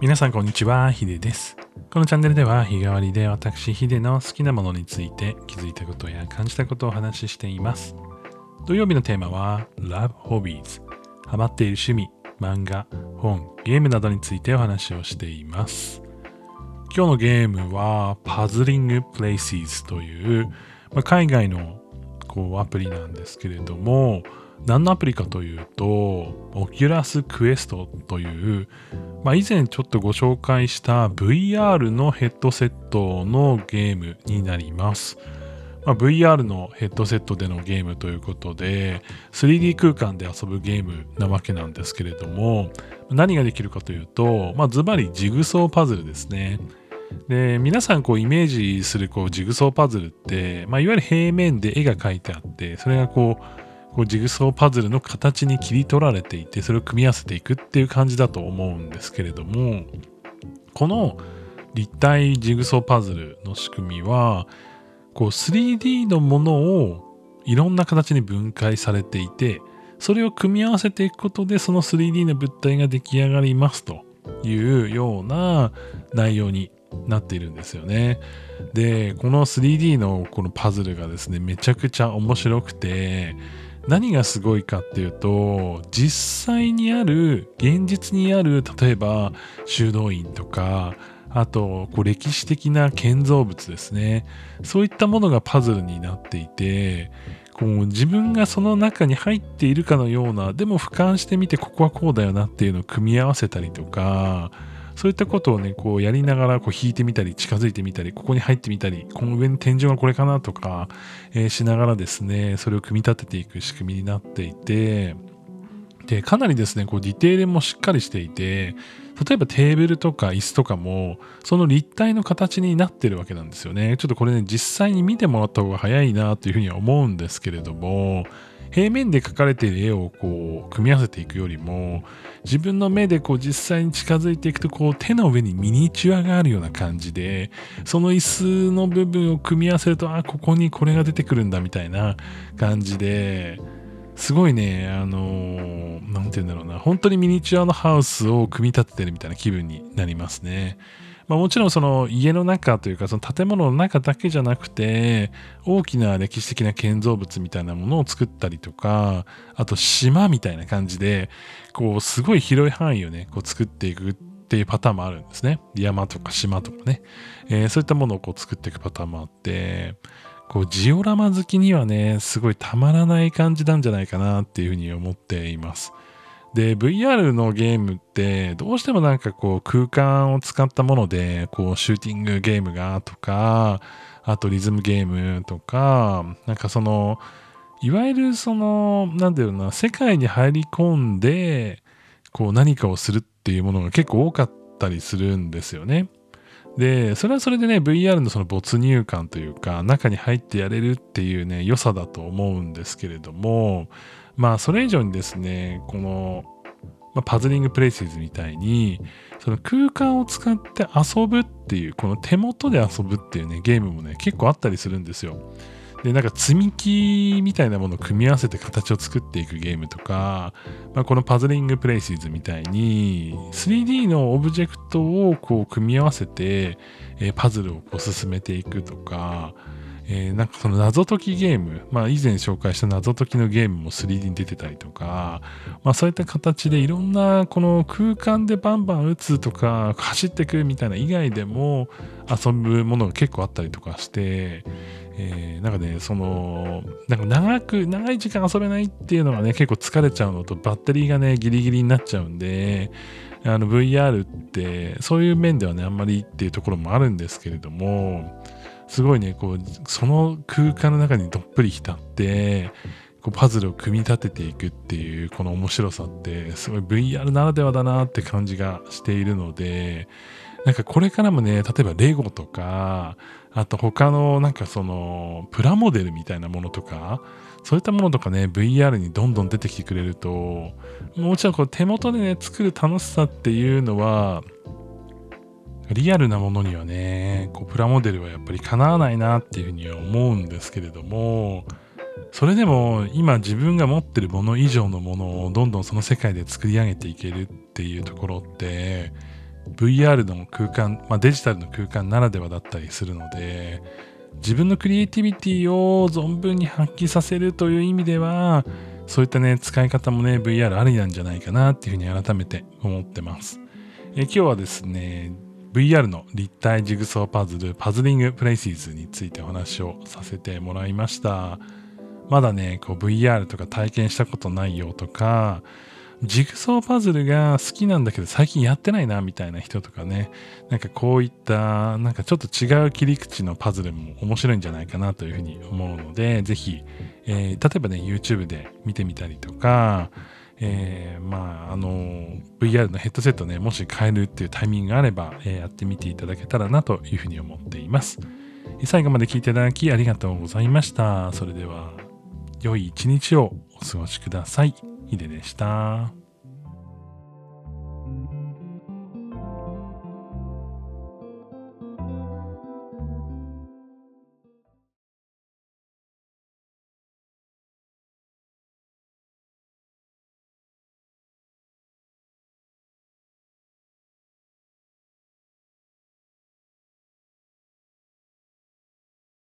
皆さんこんにちは、ヒデです。このチャンネルでは日替わりで私ヒデの好きなものについて気づいたことや感じたことをお話ししています。土曜日のテーマは Love Hobbies。ハマっている趣味、漫画、本、ゲームなどについてお話をしています。今日のゲームは Puzzling Places という、まあ海外のこうアプリなんですけれども、何のアプリかというと、Oculus Quest という、まあ、以前ちょっとご紹介した VR のヘッドセットのゲームになります。まあ、VR のヘッドセットでのゲームということで 3D 空間で遊ぶゲームなわけなんですけれども何ができるかというと、まあ、ズバリジグソーパズルですね。で皆さんこうイメージするこうジグソーパズルって、まあ、いわゆる平面で絵が描いてあってそれがこうこうジグソーパズルの形に切り取られていてそれを組み合わせていくっていう感じだと思うんですけれどもこの立体ジグソーパズルの仕組みはこう 3D のものをいろんな形に分解されていてそれを組み合わせていくことでその 3D の物体が出来上がりますというような内容になっているんですよね。でこの 3D のこのパズルがですねめちゃくちゃ面白くて何がすごいかっていうと実際にある現実にある例えば修道院とかあとこう歴史的な建造物ですね。そういったものがパズルになっていてこう自分がその中に入っているかのようなでも俯瞰してみてここはこうだよなっていうのを組み合わせたりとかそういったことをね、こうやりながらこう引いてみたり、近づいてみたり、ここに入ってみたり、この上に天井がこれかなとか、えーしながらですね、それを組み立てていく仕組みになっていて、で、かなりですね、こうディテールもしっかりしていて、例えばテーブルとか椅子とかも、その立体の形になってるわけなんですよね。ちょっとこれね、実際に見てもらった方が早いなというふうには思うんですけれども、平面で描かれている絵をこう組み合わせていくよりも自分の目でこう実際に近づいていくとこう手の上にミニチュアがあるような感じでその椅子の部分を組み合わせるとあここにこれが出てくるんだみたいな感じですごいねあのーて言うんだろうな本当にミニチュアのハウスを組み立ててるみたいな気分になりますね。まあ、もちろんその家の中というかその建物の中だけじゃなくて大きな歴史的な建造物みたいなものを作ったりとかあと島みたいな感じでこうすごい広い範囲をねこう作っていくっていうパターンもあるんですね。山とか島とかね、えーそういったものをこう作っていくパターンもあってこうジオラマ好きにはねすごいたまらない感じなんじゃないかなっていうふうに思っています。で VR のゲームってどうしてもなんかこう空間を使ったものでこうシューティングゲームがとかあとリズムゲームとかなんかそのいわゆるそのなんだろうな世界に入り込んでこう何かをするっていうものが結構多かったりするんですよね。でそれはそれでね VR のその没入感というか中に入ってやれるっていうね良さだと思うんですけれどもまあそれ以上にですねこの、まあ、パズリングプレイスみたいにその空間を使って遊ぶっていうこの手元で遊ぶっていうねゲームもね結構あったりするんですよ。でなんか積み木みたいなものを組み合わせて形を作っていくゲームとか、まあ、このパズリングプレイシーズみたいに 3D のオブジェクトをこう組み合わせて、えーパズルをこう進めていくとか、えーなんかその謎解きゲーム、まあ以前紹介した謎解きのゲームも 3D に出てたりとか、まあそういった形でいろんなこの空間でバンバン打つとか走ってくみたいな以外でも遊ぶものが結構あったりとかして、えーなんかね、その、なんか長く、長い時間遊べないっていうのがね、結構疲れちゃうのと、バッテリーがね、ギリギリになっちゃうんで、あの VR って、そういう面ではね、あんまりっていうところもあるんですけれども、すごいね、こう、その空間の中にどっぷり浸って、こうパズルを組み立てていくっていうこの面白さってすごい VR ならではだなって感じがしているのでなんかこれからもね例えばレゴとかあと他のなんかそのプラモデルみたいなものとかそういったものとかね VR にどんどん出てきてくれるともちろんこう手元でね作る楽しさっていうのはリアルなものにはねこうプラモデルはやっぱりかなわないなっていうふうには思うんですけれどもそれでも今自分が持ってるもの以上のものをどんどんその世界で作り上げていけるっていうところって VR の空間、まあ、デジタルの空間ならではだったりするので自分のクリエイティビティを存分に発揮させるという意味ではそういったね使い方もね VR ありなんじゃないかなっていうふうに改めて思ってます。え今日はですね VR の立体ジグソーパズル Puzzling Places についてお話をさせてもらいました。まだねこう VR とか体験したことないよとかジグソーパズルが好きなんだけど最近やってないなみたいな人とかね、なんかこういったなんかちょっと違う切り口のパズルも面白いんじゃないかなというふうに思うので、ぜひ、えー、例えばね、YouTube で見てみたりとか、えー、まあ、あの、VR のヘッドセットね、もし変えるっていうタイミングがあれば、えー、やってみていただけたらなというふうに思っています。最後まで聞いていただきありがとうございました。それでは、良い一日をお過ごしください。ヒデでした。